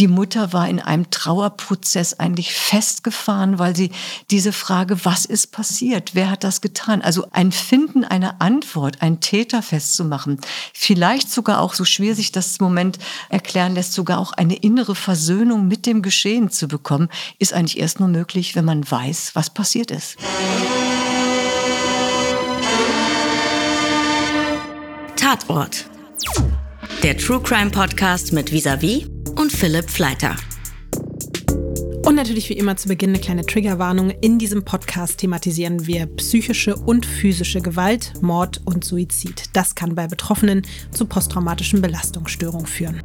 Die Mutter war in einem Trauerprozess eigentlich festgefahren, weil sie diese Frage, was ist passiert? Wer hat das getan? Also ein Finden einer Antwort, einen Täter festzumachen, vielleicht sogar auch, so schwer sich das Moment erklären lässt, sogar auch eine innere Versöhnung mit dem Geschehen zu bekommen, ist eigentlich erst nur möglich, wenn man weiß, was passiert ist. Tatort. Der True Crime Podcast mit Visavi und Philipp Fleiter. Und natürlich wie immer zu Beginn eine kleine Triggerwarnung. In diesem Podcast thematisieren wir psychische und physische Gewalt, Mord und Suizid. Das kann bei Betroffenen zu posttraumatischen Belastungsstörungen führen.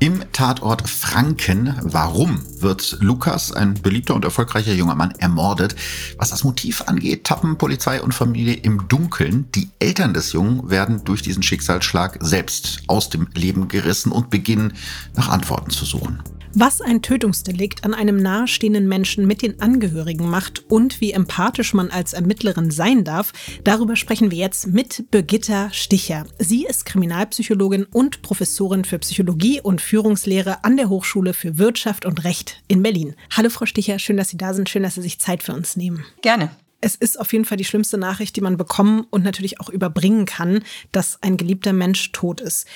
Im Tatort Franken. Warum wird Lukas, ein beliebter und erfolgreicher junger Mann, ermordet? Was das Motiv angeht, tappen Polizei und Familie im Dunkeln. Die Eltern des Jungen werden durch diesen Schicksalsschlag selbst aus dem Leben gerissen und beginnen nach Antworten zu suchen was ein Tötungsdelikt an einem nahestehenden Menschen mit den Angehörigen macht und wie empathisch man als Ermittlerin sein darf, darüber sprechen wir jetzt mit Birgitta Sticher. Sie ist Kriminalpsychologin und Professorin für Psychologie und Führungslehre an der Hochschule für Wirtschaft und Recht in Berlin. Hallo Frau Sticher, schön, dass Sie da sind, schön, dass Sie sich Zeit für uns nehmen. Gerne. Es ist auf jeden Fall die schlimmste Nachricht, die man bekommen und natürlich auch überbringen kann, dass ein geliebter Mensch tot ist.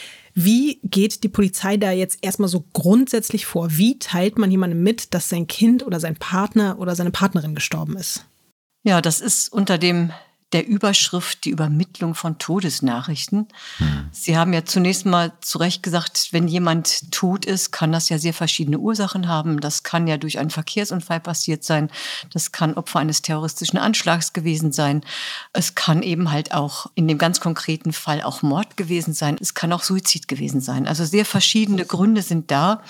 Wie geht die Polizei da jetzt erstmal so grundsätzlich vor? Wie teilt man jemandem mit, dass sein Kind oder sein Partner oder seine Partnerin gestorben ist? Ja, das ist unter dem der Überschrift die Übermittlung von Todesnachrichten. Hm. Sie haben ja zunächst mal zu Recht gesagt, wenn jemand tot ist, kann das ja sehr verschiedene Ursachen haben. Das kann ja durch einen Verkehrsunfall passiert sein. Das kann Opfer eines terroristischen Anschlags gewesen sein. Es kann eben halt auch in dem ganz konkreten Fall auch Mord gewesen sein. Es kann auch Suizid gewesen sein. Also sehr verschiedene Gründe sind da.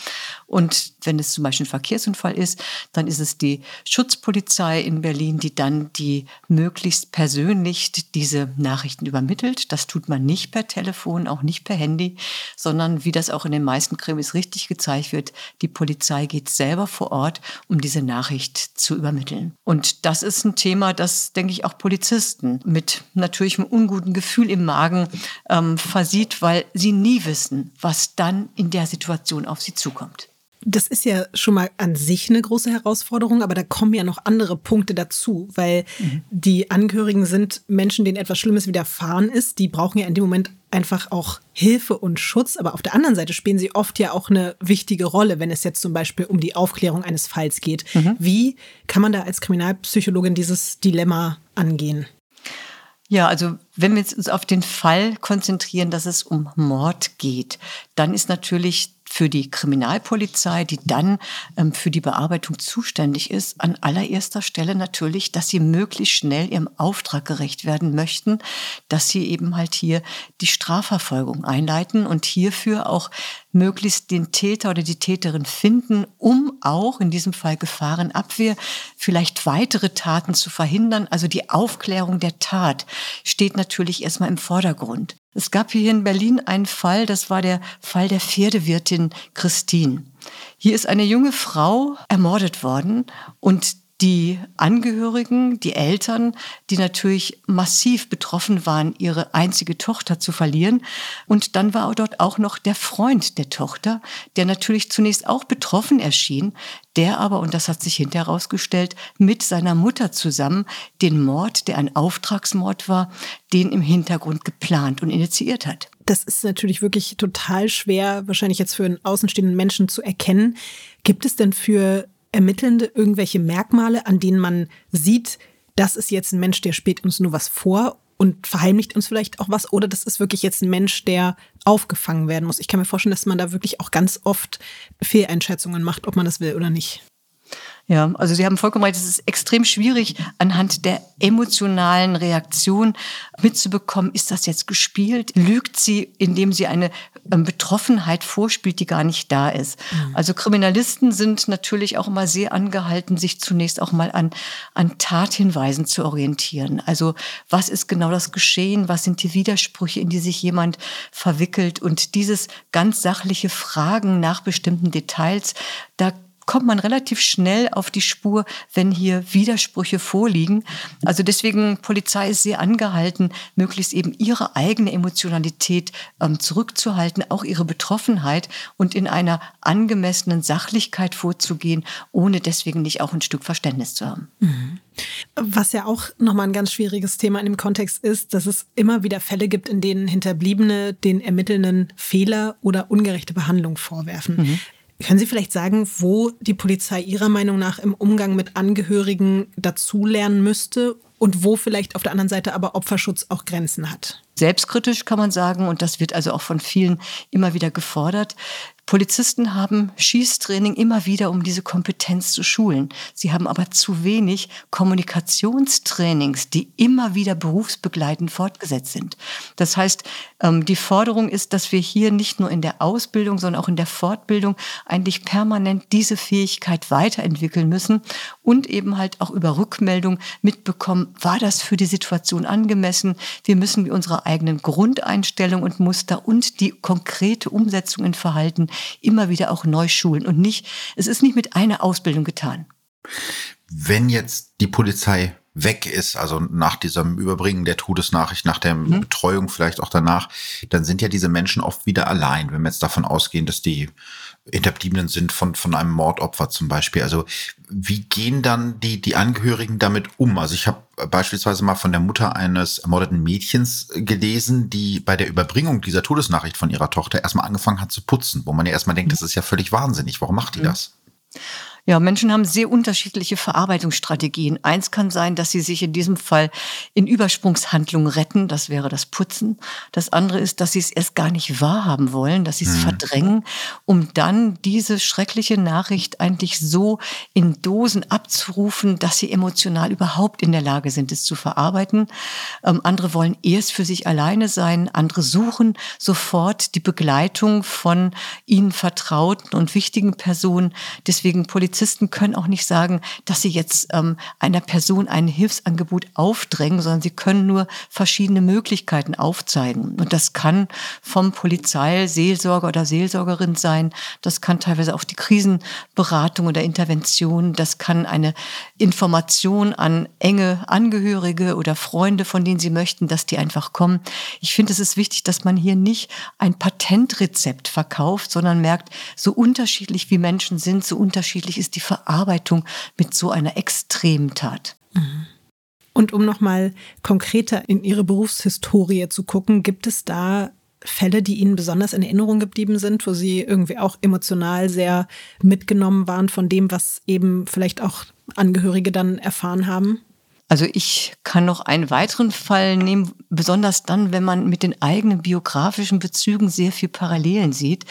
Und wenn es zum Beispiel ein Verkehrsunfall ist, dann ist es die Schutzpolizei in Berlin, die dann die möglichst persönlich diese Nachrichten übermittelt. Das tut man nicht per Telefon, auch nicht per Handy, sondern wie das auch in den meisten Krimis richtig gezeigt wird, die Polizei geht selber vor Ort, um diese Nachricht zu übermitteln. Und das ist ein Thema, das, denke ich, auch Polizisten mit natürlich einem unguten Gefühl im Magen ähm, versieht, weil sie nie wissen, was dann in der Situation auf sie zukommt. Das ist ja schon mal an sich eine große Herausforderung, aber da kommen ja noch andere Punkte dazu, weil mhm. die Angehörigen sind Menschen, denen etwas Schlimmes widerfahren ist. Die brauchen ja in dem Moment einfach auch Hilfe und Schutz, aber auf der anderen Seite spielen sie oft ja auch eine wichtige Rolle, wenn es jetzt zum Beispiel um die Aufklärung eines Falls geht. Mhm. Wie kann man da als Kriminalpsychologin dieses Dilemma angehen? Ja, also wenn wir uns auf den Fall konzentrieren, dass es um Mord geht, dann ist natürlich für die Kriminalpolizei, die dann ähm, für die Bearbeitung zuständig ist, an allererster Stelle natürlich, dass sie möglichst schnell ihrem Auftrag gerecht werden möchten, dass sie eben halt hier die Strafverfolgung einleiten und hierfür auch möglichst den Täter oder die Täterin finden, um auch in diesem Fall Gefahrenabwehr, vielleicht weitere Taten zu verhindern. Also die Aufklärung der Tat steht natürlich erstmal im Vordergrund. Es gab hier in Berlin einen Fall, das war der Fall der Pferdewirtin Christine. Hier ist eine junge Frau ermordet worden und die Angehörigen, die Eltern, die natürlich massiv betroffen waren, ihre einzige Tochter zu verlieren. Und dann war dort auch noch der Freund der Tochter, der natürlich zunächst auch betroffen erschien, der aber, und das hat sich hinterher herausgestellt, mit seiner Mutter zusammen den Mord, der ein Auftragsmord war, den im Hintergrund geplant und initiiert hat. Das ist natürlich wirklich total schwer, wahrscheinlich jetzt für einen außenstehenden Menschen zu erkennen. Gibt es denn für Ermittelnde irgendwelche Merkmale, an denen man sieht, das ist jetzt ein Mensch, der spielt uns nur was vor und verheimlicht uns vielleicht auch was, oder das ist wirklich jetzt ein Mensch, der aufgefangen werden muss. Ich kann mir vorstellen, dass man da wirklich auch ganz oft Fehleinschätzungen macht, ob man das will oder nicht. Ja, also Sie haben vollkommen recht, es ist extrem schwierig, anhand der emotionalen Reaktion mitzubekommen, ist das jetzt gespielt? Lügt sie, indem sie eine ähm, Betroffenheit vorspielt, die gar nicht da ist? Mhm. Also Kriminalisten sind natürlich auch immer sehr angehalten, sich zunächst auch mal an, an Tathinweisen zu orientieren. Also was ist genau das Geschehen? Was sind die Widersprüche, in die sich jemand verwickelt? Und dieses ganz sachliche Fragen nach bestimmten Details, da kommt man relativ schnell auf die Spur, wenn hier Widersprüche vorliegen. Also deswegen, Polizei ist sehr angehalten, möglichst eben ihre eigene Emotionalität ähm, zurückzuhalten, auch ihre Betroffenheit und in einer angemessenen Sachlichkeit vorzugehen, ohne deswegen nicht auch ein Stück Verständnis zu haben. Mhm. Was ja auch nochmal ein ganz schwieriges Thema in dem Kontext ist, dass es immer wieder Fälle gibt, in denen Hinterbliebene den Ermittelnden Fehler oder ungerechte Behandlung vorwerfen. Mhm. Können Sie vielleicht sagen, wo die Polizei Ihrer Meinung nach im Umgang mit Angehörigen dazulernen müsste und wo vielleicht auf der anderen Seite aber Opferschutz auch Grenzen hat? Selbstkritisch kann man sagen, und das wird also auch von vielen immer wieder gefordert, Polizisten haben Schießtraining immer wieder, um diese Kompetenz zu schulen. Sie haben aber zu wenig Kommunikationstrainings, die immer wieder berufsbegleitend fortgesetzt sind. Das heißt, ähm, die Forderung ist, dass wir hier nicht nur in der Ausbildung, sondern auch in der Fortbildung eigentlich permanent diese Fähigkeit weiterentwickeln müssen und eben halt auch über Rückmeldung mitbekommen, war das für die Situation angemessen? Wir müssen unsere eigenen Grundeinstellungen und Muster und die konkrete Umsetzung in Verhalten immer wieder auch neu schulen und nicht, es ist nicht mit einer Ausbildung getan. Wenn jetzt die Polizei weg ist, also nach diesem Überbringen der Todesnachricht, nach der mhm. Betreuung vielleicht auch danach, dann sind ja diese Menschen oft wieder allein, wenn wir jetzt davon ausgehen, dass die Hinterbliebenen sind von, von einem Mordopfer zum Beispiel. Also wie gehen dann die, die Angehörigen damit um? Also ich habe beispielsweise mal von der Mutter eines ermordeten Mädchens gelesen, die bei der Überbringung dieser Todesnachricht von ihrer Tochter erstmal angefangen hat zu putzen, wo man ja erstmal denkt, das ist ja völlig wahnsinnig. Warum macht die das? Ja, Menschen haben sehr unterschiedliche Verarbeitungsstrategien. Eins kann sein, dass sie sich in diesem Fall in Übersprungshandlungen retten. Das wäre das Putzen. Das andere ist, dass sie es erst gar nicht wahrhaben wollen, dass sie es mhm. verdrängen, um dann diese schreckliche Nachricht eigentlich so in Dosen abzurufen, dass sie emotional überhaupt in der Lage sind, es zu verarbeiten. Ähm, andere wollen erst für sich alleine sein. Andere suchen sofort die Begleitung von ihnen vertrauten und wichtigen Personen. Deswegen Polizei Polizisten können auch nicht sagen, dass sie jetzt ähm, einer Person ein Hilfsangebot aufdrängen, sondern sie können nur verschiedene Möglichkeiten aufzeigen. Und das kann vom Polizei, Seelsorger oder Seelsorgerin sein. Das kann teilweise auch die Krisenberatung oder Intervention. Das kann eine Information an enge Angehörige oder Freunde, von denen sie möchten, dass die einfach kommen. Ich finde, es ist wichtig, dass man hier nicht ein Patentrezept verkauft, sondern merkt, so unterschiedlich wie Menschen sind, so unterschiedlich ist ist die Verarbeitung mit so einer extremen Tat. Und um nochmal konkreter in Ihre Berufshistorie zu gucken, gibt es da Fälle, die Ihnen besonders in Erinnerung geblieben sind, wo Sie irgendwie auch emotional sehr mitgenommen waren von dem, was eben vielleicht auch Angehörige dann erfahren haben? Also ich kann noch einen weiteren Fall nehmen, besonders dann, wenn man mit den eigenen biografischen Bezügen sehr viel Parallelen sieht,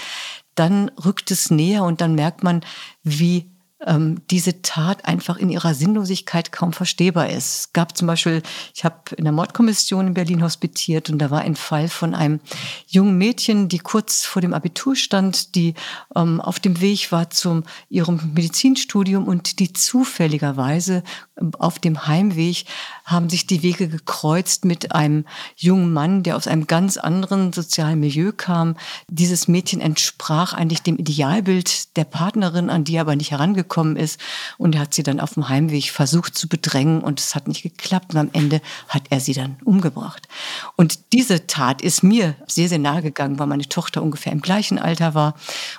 dann rückt es näher und dann merkt man, wie ähm, diese Tat einfach in ihrer Sinnlosigkeit kaum verstehbar ist. Es gab zum Beispiel, ich habe in der Mordkommission in Berlin hospitiert und da war ein Fall von einem jungen Mädchen, die kurz vor dem Abitur stand, die ähm, auf dem Weg war zum ihrem Medizinstudium und die zufälligerweise ähm, auf dem Heimweg haben sich die Wege gekreuzt mit einem jungen Mann, der aus einem ganz anderen sozialen Milieu kam. Dieses Mädchen entsprach eigentlich dem Idealbild der Partnerin, an die er aber nicht herangekommen gekommen ist. Und er hat sie dann auf dem Heimweg versucht zu bedrängen und es hat nicht geklappt. Und am Ende hat er sie dann umgebracht. Und diese Tat ist mir sehr, sehr nahe gegangen, weil meine Tochter ungefähr im gleichen Alter war.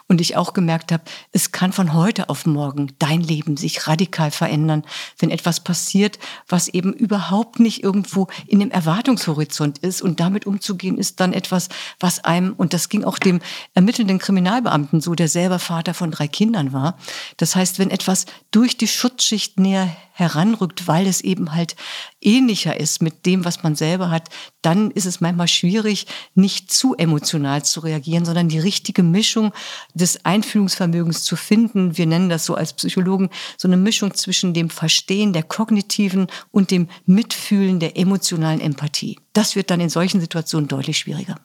Und ich auch gemerkt habe, es kann von heute auf morgen dein Leben sich radikal verändern, wenn etwas passiert, was eben überhaupt nicht irgendwo in dem Erwartungshorizont ist. Und damit umzugehen ist dann etwas, was einem, und das ging auch dem ermittelnden Kriminalbeamten so, der selber Vater von drei Kindern war. Das heißt, wenn etwas durch die Schutzschicht näher heranrückt, weil es eben halt ähnlicher ist mit dem, was man selber hat, dann ist es manchmal schwierig, nicht zu emotional zu reagieren, sondern die richtige Mischung des Einfühlungsvermögens zu finden. Wir nennen das so als Psychologen so eine Mischung zwischen dem Verstehen der kognitiven und dem Mitfühlen der emotionalen Empathie. Das wird dann in solchen Situationen deutlich schwieriger.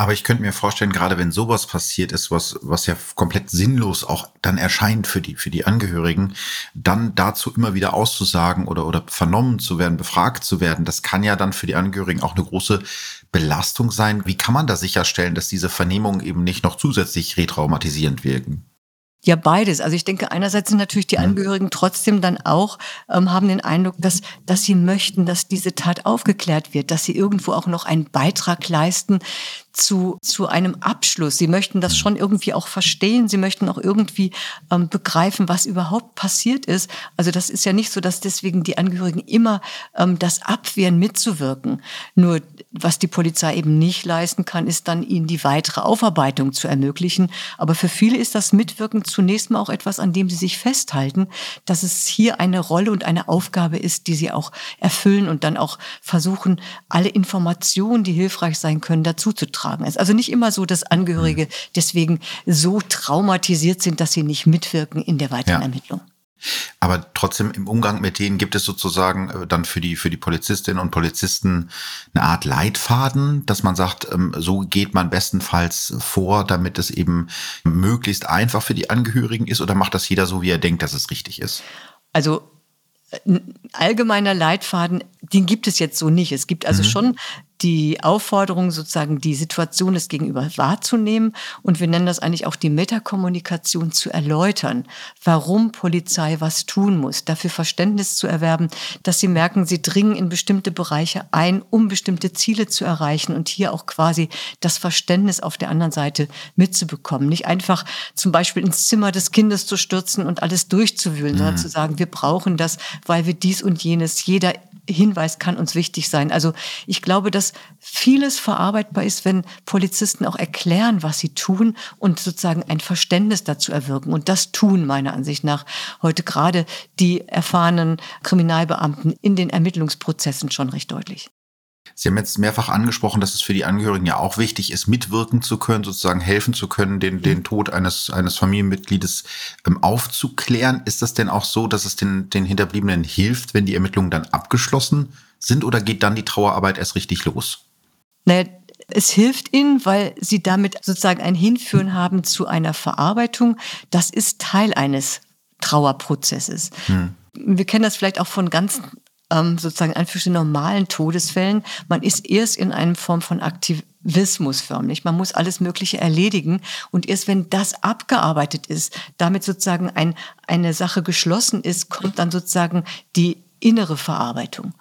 Aber ich könnte mir vorstellen, gerade wenn sowas passiert ist, was, was ja komplett sinnlos auch dann erscheint für die, für die Angehörigen, dann dazu immer wieder auszusagen oder, oder vernommen zu werden, befragt zu werden, das kann ja dann für die Angehörigen auch eine große Belastung sein. Wie kann man da sicherstellen, dass diese Vernehmungen eben nicht noch zusätzlich retraumatisierend wirken? Ja, beides. Also ich denke, einerseits sind natürlich die Angehörigen trotzdem dann auch, ähm, haben den Eindruck, dass, dass sie möchten, dass diese Tat aufgeklärt wird, dass sie irgendwo auch noch einen Beitrag leisten zu, zu einem Abschluss. Sie möchten das schon irgendwie auch verstehen. Sie möchten auch irgendwie ähm, begreifen, was überhaupt passiert ist. Also das ist ja nicht so, dass deswegen die Angehörigen immer ähm, das abwehren, mitzuwirken. Nur was die Polizei eben nicht leisten kann, ist dann ihnen die weitere Aufarbeitung zu ermöglichen. Aber für viele ist das Mitwirken zunächst mal auch etwas, an dem sie sich festhalten, dass es hier eine Rolle und eine Aufgabe ist, die sie auch erfüllen und dann auch versuchen, alle Informationen, die hilfreich sein können, dazu zu tragen tragen ist. Also nicht immer so, dass Angehörige hm. deswegen so traumatisiert sind, dass sie nicht mitwirken in der weiteren ja. Ermittlung. Aber trotzdem im Umgang mit denen gibt es sozusagen äh, dann für die, für die Polizistinnen und Polizisten eine Art Leitfaden, dass man sagt, ähm, so geht man bestenfalls vor, damit es eben möglichst einfach für die Angehörigen ist oder macht das jeder so, wie er denkt, dass es richtig ist? Also ein allgemeiner Leitfaden, den gibt es jetzt so nicht. Es gibt also mhm. schon die Aufforderung, sozusagen die Situation des Gegenüber wahrzunehmen und wir nennen das eigentlich auch die Metakommunikation zu erläutern, warum Polizei was tun muss, dafür Verständnis zu erwerben, dass sie merken, sie dringen in bestimmte Bereiche ein, um bestimmte Ziele zu erreichen und hier auch quasi das Verständnis auf der anderen Seite mitzubekommen. Nicht einfach zum Beispiel ins Zimmer des Kindes zu stürzen und alles durchzuwühlen, mhm. sondern zu sagen, wir brauchen das, weil wir dies und jenes, jeder Hinweis kann uns wichtig sein. Also ich glaube, dass vieles verarbeitbar ist, wenn Polizisten auch erklären, was sie tun und sozusagen ein Verständnis dazu erwirken. Und das tun meiner Ansicht nach heute gerade die erfahrenen Kriminalbeamten in den Ermittlungsprozessen schon recht deutlich. Sie haben jetzt mehrfach angesprochen, dass es für die Angehörigen ja auch wichtig ist, mitwirken zu können, sozusagen helfen zu können, den, den Tod eines, eines Familienmitgliedes ähm, aufzuklären. Ist das denn auch so, dass es den, den Hinterbliebenen hilft, wenn die Ermittlungen dann abgeschlossen sind oder geht dann die Trauerarbeit erst richtig los? Naja, es hilft ihnen, weil sie damit sozusagen ein Hinführen haben zu einer Verarbeitung. Das ist Teil eines Trauerprozesses. Hm. Wir kennen das vielleicht auch von ganz ähm, sozusagen für normalen Todesfällen. Man ist erst in einer Form von Aktivismus förmlich. Man muss alles Mögliche erledigen. Und erst wenn das abgearbeitet ist, damit sozusagen ein, eine Sache geschlossen ist, kommt dann sozusagen die innere Verarbeitung.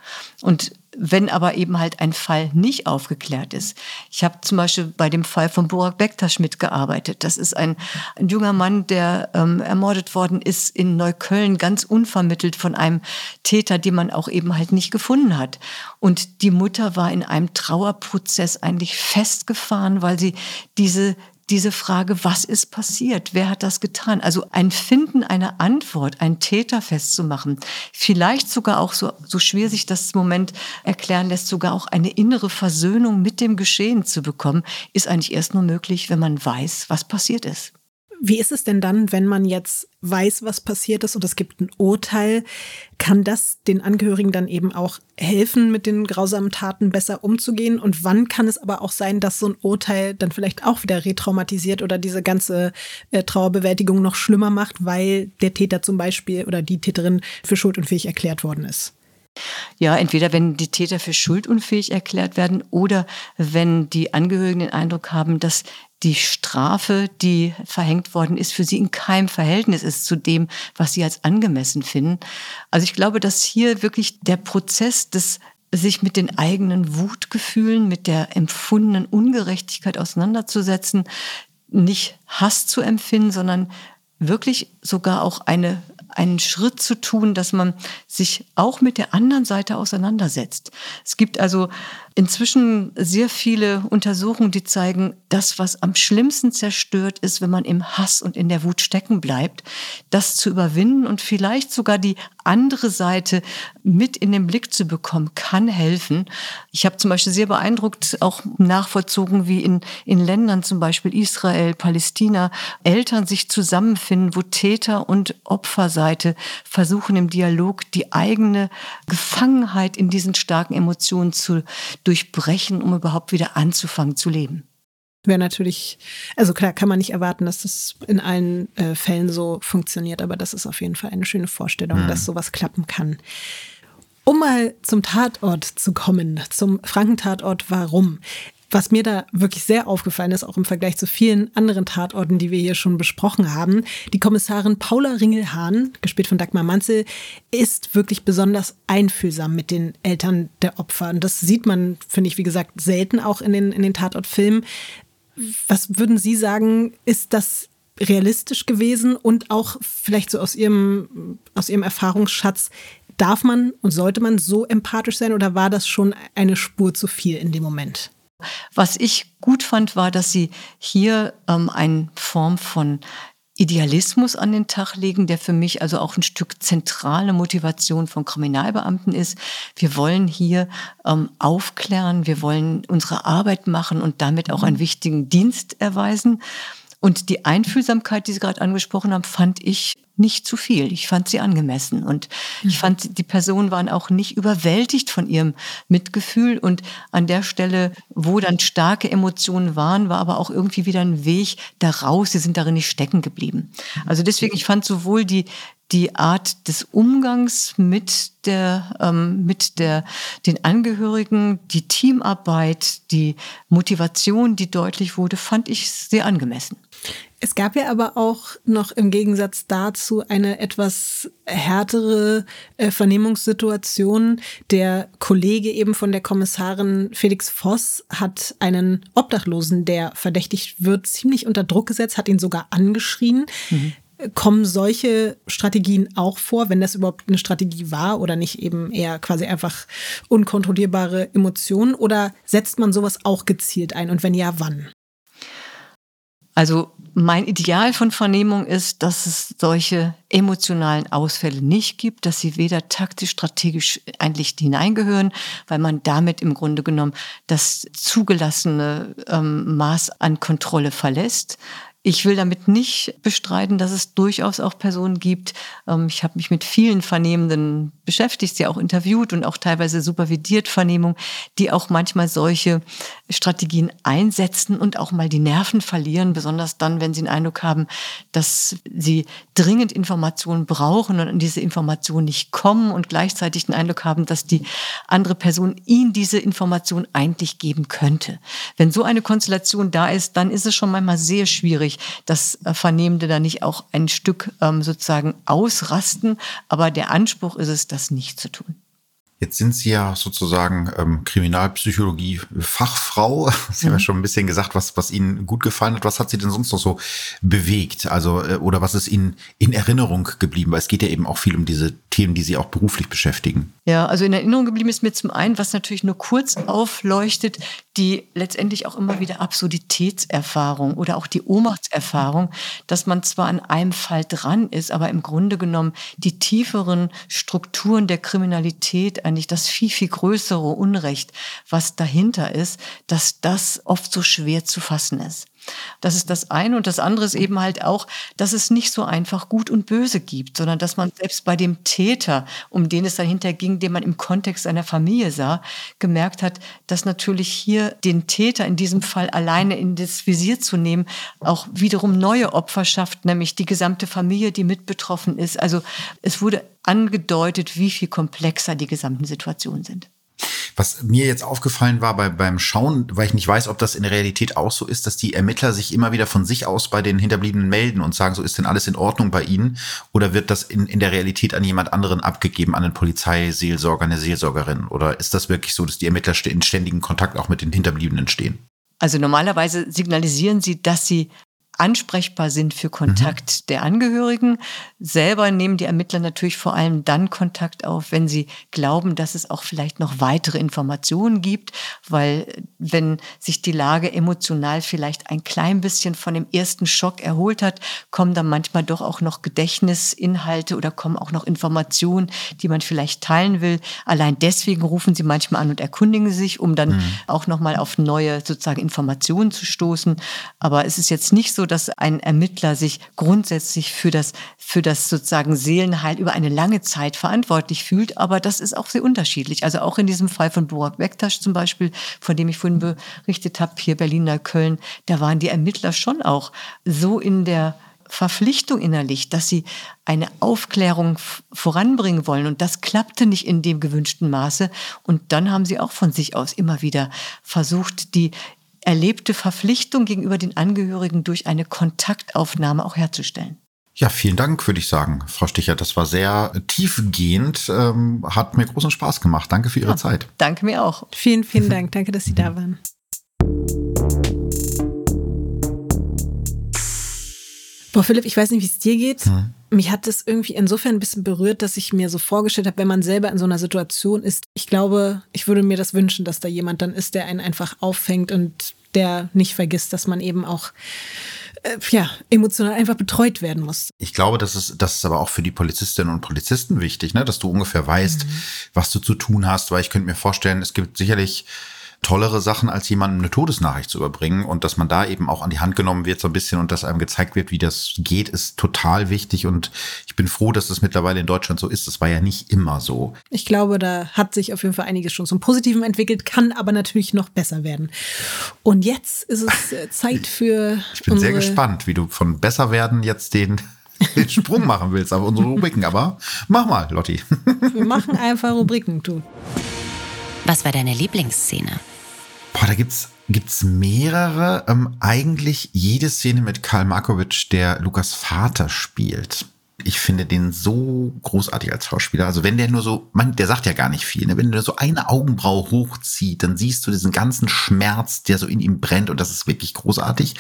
Und wenn aber eben halt ein Fall nicht aufgeklärt ist. Ich habe zum Beispiel bei dem Fall von Burak Bektasch mitgearbeitet. Das ist ein, ein junger Mann, der ähm, ermordet worden ist in Neukölln, ganz unvermittelt von einem Täter, den man auch eben halt nicht gefunden hat. Und die Mutter war in einem Trauerprozess eigentlich festgefahren, weil sie diese diese Frage, was ist passiert? Wer hat das getan? Also ein Finden einer Antwort, einen Täter festzumachen, vielleicht sogar auch so, so schwer sich das Moment erklären lässt, sogar auch eine innere Versöhnung mit dem Geschehen zu bekommen, ist eigentlich erst nur möglich, wenn man weiß, was passiert ist. Wie ist es denn dann, wenn man jetzt weiß, was passiert ist und es gibt ein Urteil? Kann das den Angehörigen dann eben auch helfen, mit den grausamen Taten besser umzugehen? Und wann kann es aber auch sein, dass so ein Urteil dann vielleicht auch wieder retraumatisiert oder diese ganze äh, Trauerbewältigung noch schlimmer macht, weil der Täter zum Beispiel oder die Täterin für schuldunfähig erklärt worden ist? Ja, entweder wenn die Täter für schuldunfähig erklärt werden oder wenn die Angehörigen den Eindruck haben, dass die Strafe, die verhängt worden ist, für sie in keinem Verhältnis ist zu dem, was sie als angemessen finden. Also ich glaube, dass hier wirklich der Prozess des sich mit den eigenen Wutgefühlen, mit der empfundenen Ungerechtigkeit auseinanderzusetzen, nicht Hass zu empfinden, sondern wirklich sogar auch eine einen Schritt zu tun, dass man sich auch mit der anderen Seite auseinandersetzt. Es gibt also inzwischen sehr viele Untersuchungen, die zeigen, das, was am schlimmsten zerstört ist, wenn man im Hass und in der Wut stecken bleibt, das zu überwinden und vielleicht sogar die andere Seite mit in den Blick zu bekommen, kann helfen. Ich habe zum Beispiel sehr beeindruckt auch nachvollzogen, wie in, in Ländern zum Beispiel Israel, Palästina, Eltern sich zusammenfinden, wo Täter und Opferseite versuchen im Dialog die eigene Gefangenheit in diesen starken Emotionen zu durchbrechen, um überhaupt wieder anzufangen zu leben. Wäre natürlich, also klar kann man nicht erwarten, dass das in allen äh, Fällen so funktioniert, aber das ist auf jeden Fall eine schöne Vorstellung, mhm. dass sowas klappen kann. Um mal zum Tatort zu kommen, zum Frankentatort, warum? Was mir da wirklich sehr aufgefallen ist, auch im Vergleich zu vielen anderen Tatorten, die wir hier schon besprochen haben, die Kommissarin Paula Ringelhahn, gespielt von Dagmar Manzel, ist wirklich besonders einfühlsam mit den Eltern der Opfer. Und das sieht man, finde ich, wie gesagt, selten auch in den, in den Tatortfilmen. Was würden Sie sagen, ist das realistisch gewesen und auch vielleicht so aus Ihrem, aus Ihrem Erfahrungsschatz, darf man und sollte man so empathisch sein oder war das schon eine Spur zu viel in dem Moment? Was ich gut fand, war, dass sie hier ähm, eine Form von Idealismus an den Tag legen, der für mich also auch ein Stück zentrale Motivation von Kriminalbeamten ist. Wir wollen hier ähm, aufklären, wir wollen unsere Arbeit machen und damit auch einen wichtigen Dienst erweisen. Und die Einfühlsamkeit, die Sie gerade angesprochen haben, fand ich nicht zu viel. Ich fand sie angemessen und ich mhm. fand, die Personen waren auch nicht überwältigt von ihrem Mitgefühl und an der Stelle, wo dann starke Emotionen waren, war aber auch irgendwie wieder ein Weg daraus. Sie sind darin nicht stecken geblieben. Also deswegen, ich fand sowohl die, die Art des Umgangs mit der, ähm, mit der, den Angehörigen, die Teamarbeit, die Motivation, die deutlich wurde, fand ich sehr angemessen. Es gab ja aber auch noch im Gegensatz dazu eine etwas härtere äh, Vernehmungssituation. Der Kollege eben von der Kommissarin Felix Voss hat einen Obdachlosen, der verdächtigt wird, ziemlich unter Druck gesetzt, hat ihn sogar angeschrien. Mhm. Kommen solche Strategien auch vor, wenn das überhaupt eine Strategie war oder nicht eben eher quasi einfach unkontrollierbare Emotionen? Oder setzt man sowas auch gezielt ein und wenn ja, wann? Also mein Ideal von Vernehmung ist, dass es solche emotionalen Ausfälle nicht gibt, dass sie weder taktisch, strategisch eigentlich hineingehören, weil man damit im Grunde genommen das zugelassene ähm, Maß an Kontrolle verlässt. Ich will damit nicht bestreiten, dass es durchaus auch Personen gibt. Ähm, ich habe mich mit vielen Vernehmenden beschäftigt, sie auch interviewt und auch teilweise supervidiert Vernehmungen, die auch manchmal solche Strategien einsetzen und auch mal die Nerven verlieren, besonders dann, wenn sie den Eindruck haben, dass sie dringend Informationen brauchen und an diese Informationen nicht kommen und gleichzeitig den Eindruck haben, dass die andere Person ihnen diese Information eigentlich geben könnte. Wenn so eine Konstellation da ist, dann ist es schon manchmal sehr schwierig, dass Vernehmende da nicht auch ein Stück ähm, sozusagen ausrasten. Aber der Anspruch ist es, das nicht zu tun. Jetzt sind Sie ja sozusagen ähm, Kriminalpsychologie-Fachfrau. Sie mhm. haben ja mhm. schon ein bisschen gesagt, was, was Ihnen gut gefallen hat. Was hat Sie denn sonst noch so bewegt? Also, äh, oder was ist Ihnen in Erinnerung geblieben? Weil es geht ja eben auch viel um diese Themen, die Sie auch beruflich beschäftigen. Ja, also in Erinnerung geblieben ist mir zum einen, was natürlich nur kurz aufleuchtet, die letztendlich auch immer wieder Absurditätserfahrung oder auch die Ohnmachtserfahrung, dass man zwar an einem Fall dran ist, aber im Grunde genommen die tieferen Strukturen der Kriminalität, eigentlich das viel, viel größere Unrecht, was dahinter ist, dass das oft so schwer zu fassen ist. Das ist das eine. Und das andere ist eben halt auch, dass es nicht so einfach gut und böse gibt, sondern dass man selbst bei dem Täter, um den es dahinter ging, den man im Kontext seiner Familie sah, gemerkt hat, dass natürlich hier den Täter in diesem Fall alleine in das Visier zu nehmen, auch wiederum neue Opfer schafft, nämlich die gesamte Familie, die mit betroffen ist. Also es wurde angedeutet, wie viel komplexer die gesamten Situationen sind. Was mir jetzt aufgefallen war bei, beim Schauen, weil ich nicht weiß, ob das in der Realität auch so ist, dass die Ermittler sich immer wieder von sich aus bei den Hinterbliebenen melden und sagen, so ist denn alles in Ordnung bei ihnen? Oder wird das in, in der Realität an jemand anderen abgegeben, an einen Polizeiseelsorger, eine Seelsorgerin? Oder ist das wirklich so, dass die Ermittler in ständigen Kontakt auch mit den Hinterbliebenen stehen? Also normalerweise signalisieren sie, dass sie ansprechbar sind für Kontakt mhm. der Angehörigen. Selber nehmen die Ermittler natürlich vor allem dann Kontakt auf, wenn sie glauben, dass es auch vielleicht noch weitere Informationen gibt, weil wenn sich die Lage emotional vielleicht ein klein bisschen von dem ersten Schock erholt hat, kommen dann manchmal doch auch noch Gedächtnisinhalte oder kommen auch noch Informationen, die man vielleicht teilen will. Allein deswegen rufen sie manchmal an und erkundigen sich, um dann mhm. auch noch mal auf neue sozusagen Informationen zu stoßen. Aber es ist jetzt nicht so, dass ein Ermittler sich grundsätzlich für das, für das sozusagen Seelenheil über eine lange Zeit verantwortlich fühlt. Aber das ist auch sehr unterschiedlich. Also auch in diesem Fall von Burak Bektasch zum Beispiel, von dem ich vorhin berichtet habe, hier Berliner Köln, da waren die Ermittler schon auch so in der Verpflichtung innerlich, dass sie eine Aufklärung voranbringen wollen. Und das klappte nicht in dem gewünschten Maße. Und dann haben sie auch von sich aus immer wieder versucht, die erlebte Verpflichtung gegenüber den Angehörigen durch eine Kontaktaufnahme auch herzustellen. Ja, vielen Dank, würde ich sagen, Frau Sticher. Das war sehr tiefgehend, ähm, hat mir großen Spaß gemacht. Danke für Ihre ja, Zeit. Danke mir auch. Vielen, vielen Dank. Danke, dass Sie da waren. Boah, Philipp, ich weiß nicht, wie es dir geht. Hm. Mich hat das irgendwie insofern ein bisschen berührt, dass ich mir so vorgestellt habe, wenn man selber in so einer Situation ist. Ich glaube, ich würde mir das wünschen, dass da jemand dann ist, der einen einfach auffängt und der nicht vergisst, dass man eben auch äh, ja, emotional einfach betreut werden muss. Ich glaube, das ist, das ist aber auch für die Polizistinnen und Polizisten wichtig, ne? dass du ungefähr weißt, mhm. was du zu tun hast, weil ich könnte mir vorstellen, es gibt sicherlich tollere Sachen, als jemandem eine Todesnachricht zu überbringen. Und dass man da eben auch an die Hand genommen wird so ein bisschen und dass einem gezeigt wird, wie das geht, ist total wichtig. Und ich bin froh, dass das mittlerweile in Deutschland so ist. Das war ja nicht immer so. Ich glaube, da hat sich auf jeden Fall einiges schon zum Positiven entwickelt, kann aber natürlich noch besser werden. Und jetzt ist es äh, Zeit für. Ich bin sehr gespannt, wie du von besser werden jetzt den den Sprung machen willst, aber unsere Rubriken. Aber mach mal, Lotti. Wir machen einfach Rubriken, du. Was war deine Lieblingsszene? Boah, da gibt's gibt's mehrere. Ähm, eigentlich jede Szene mit Karl Markovic, der Lukas Vater spielt ich finde den so großartig als Schauspieler. Also wenn der nur so, man, der sagt ja gar nicht viel, ne? wenn der so eine Augenbraue hochzieht, dann siehst du diesen ganzen Schmerz, der so in ihm brennt und das ist wirklich großartig.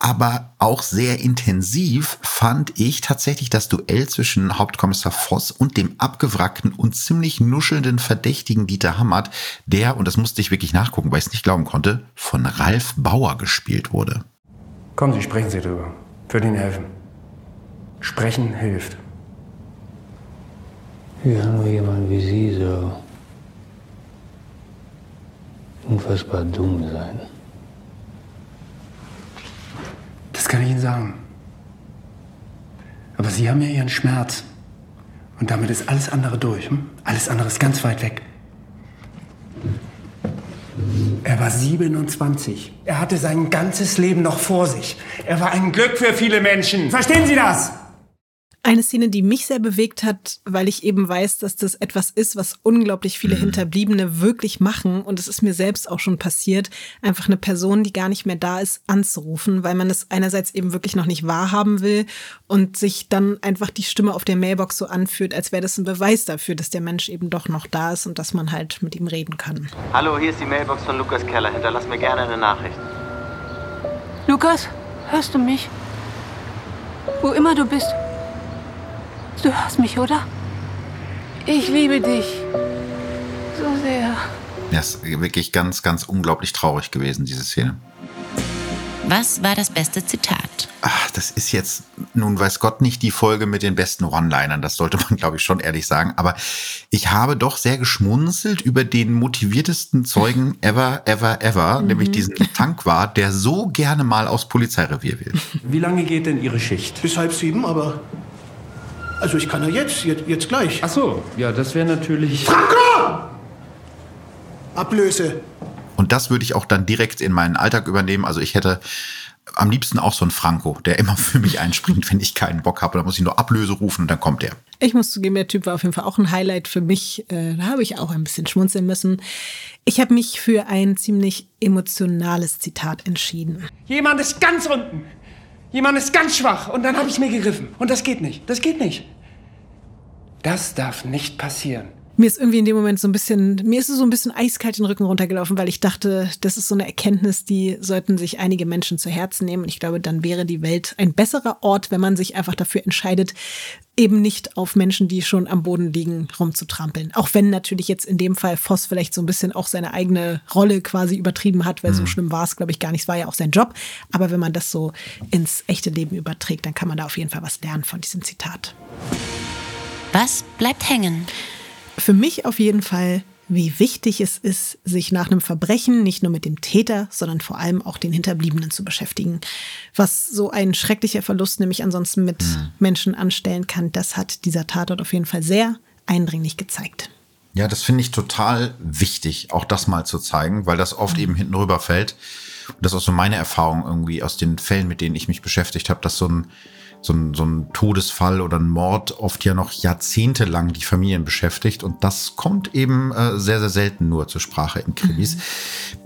Aber auch sehr intensiv fand ich tatsächlich das Duell zwischen Hauptkommissar Voss und dem abgewrackten und ziemlich nuschelnden Verdächtigen Dieter Hammert, der, und das musste ich wirklich nachgucken, weil ich es nicht glauben konnte, von Ralf Bauer gespielt wurde. Kommen Sie, sprechen Sie drüber. Für den helfen. Sprechen hilft. Ja, nur jemand wie Sie so unfassbar dumm sein. Das kann ich Ihnen sagen. Aber Sie haben ja Ihren Schmerz. Und damit ist alles andere durch. Hm? Alles andere ist ganz weit weg. Er war 27. Er hatte sein ganzes Leben noch vor sich. Er war ein Glück für viele Menschen. Verstehen Sie das? Eine Szene, die mich sehr bewegt hat, weil ich eben weiß, dass das etwas ist, was unglaublich viele mhm. Hinterbliebene wirklich machen. Und es ist mir selbst auch schon passiert, einfach eine Person, die gar nicht mehr da ist, anzurufen, weil man es einerseits eben wirklich noch nicht wahrhaben will und sich dann einfach die Stimme auf der Mailbox so anfühlt, als wäre das ein Beweis dafür, dass der Mensch eben doch noch da ist und dass man halt mit ihm reden kann. Hallo, hier ist die Mailbox von Lukas Keller. Hinterlass mir gerne eine Nachricht. Lukas, hörst du mich? Wo immer du bist. Du hörst mich, oder? Ich liebe dich. So sehr. Ja, ist wirklich ganz, ganz unglaublich traurig gewesen, diese Szene. Was war das beste Zitat? Ach, das ist jetzt, nun weiß Gott nicht die Folge mit den besten One-Linern. Das sollte man, glaube ich, schon ehrlich sagen. Aber ich habe doch sehr geschmunzelt über den motiviertesten Zeugen ever, ever, ever, mhm. nämlich diesen Tankwart, der so gerne mal aufs Polizeirevier will. Wie lange geht denn Ihre Schicht? Bis halb sieben, aber also ich kann ja jetzt, jetzt, jetzt gleich. Ach so, ja, das wäre natürlich... Franco! Ablöse. Und das würde ich auch dann direkt in meinen Alltag übernehmen. Also ich hätte am liebsten auch so einen Franco, der immer für mich einspringt, wenn ich keinen Bock habe. Da muss ich nur Ablöse rufen und dann kommt der. Ich muss zugeben, der Typ war auf jeden Fall auch ein Highlight für mich. Äh, da habe ich auch ein bisschen schmunzeln müssen. Ich habe mich für ein ziemlich emotionales Zitat entschieden. Jemand ist ganz unten. Jemand ist ganz schwach und dann habe ich mir gegriffen. Und das geht nicht. Das geht nicht. Das darf nicht passieren. Mir ist irgendwie in dem Moment so ein bisschen, mir ist es so ein bisschen eiskalt den Rücken runtergelaufen, weil ich dachte, das ist so eine Erkenntnis, die sollten sich einige Menschen zu Herzen nehmen. Und ich glaube, dann wäre die Welt ein besserer Ort, wenn man sich einfach dafür entscheidet, eben nicht auf Menschen, die schon am Boden liegen, rumzutrampeln. Auch wenn natürlich jetzt in dem Fall Voss vielleicht so ein bisschen auch seine eigene Rolle quasi übertrieben hat, weil mhm. so schlimm war es, glaube ich, gar nicht. Es war ja auch sein Job. Aber wenn man das so ins echte Leben überträgt, dann kann man da auf jeden Fall was lernen von diesem Zitat. Was bleibt hängen? Für mich auf jeden Fall, wie wichtig es ist, sich nach einem Verbrechen nicht nur mit dem Täter, sondern vor allem auch den Hinterbliebenen zu beschäftigen. Was so ein schrecklicher Verlust nämlich ansonsten mit mhm. Menschen anstellen kann, das hat dieser Tatort auf jeden Fall sehr eindringlich gezeigt. Ja, das finde ich total wichtig, auch das mal zu zeigen, weil das oft mhm. eben hinten rüberfällt. Und das ist auch so meine Erfahrung irgendwie aus den Fällen, mit denen ich mich beschäftigt habe, dass so ein so ein, so ein Todesfall oder ein Mord oft ja noch jahrzehntelang die Familien beschäftigt. Und das kommt eben äh, sehr, sehr selten nur zur Sprache in Krimis. Mhm.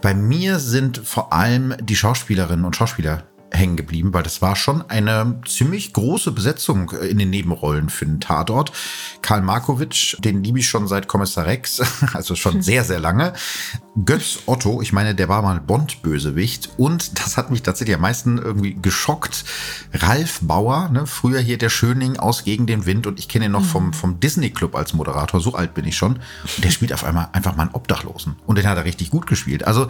Bei mir sind vor allem die Schauspielerinnen und Schauspieler hängen geblieben, weil das war schon eine ziemlich große Besetzung in den Nebenrollen für den Tatort. Karl Markovic, den liebe ich schon seit Kommissar Rex, also schon sehr, sehr lange. Götz Otto, ich meine, der war mal Bond-Bösewicht und das hat mich tatsächlich am meisten irgendwie geschockt. Ralf Bauer, ne, früher hier der Schöning aus Gegen den Wind und ich kenne ihn noch vom, mhm. vom Disney Club als Moderator, so alt bin ich schon. Und der spielt auf einmal einfach mal einen Obdachlosen und den hat er richtig gut gespielt. Also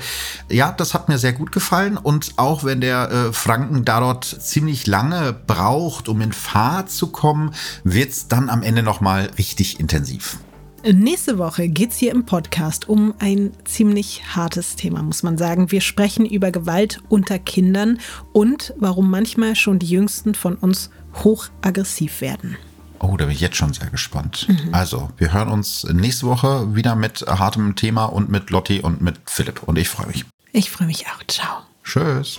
ja, das hat mir sehr gut gefallen und auch wenn der äh, Franken da dort ziemlich lange braucht, um in Fahrt zu kommen, wird's dann am Ende nochmal richtig intensiv. Nächste Woche geht es hier im Podcast um ein ziemlich hartes Thema, muss man sagen. Wir sprechen über Gewalt unter Kindern und warum manchmal schon die Jüngsten von uns hochaggressiv werden. Oh, da bin ich jetzt schon sehr gespannt. Mhm. Also, wir hören uns nächste Woche wieder mit hartem Thema und mit Lotti und mit Philipp. Und ich freue mich. Ich freue mich auch. Ciao. Tschüss.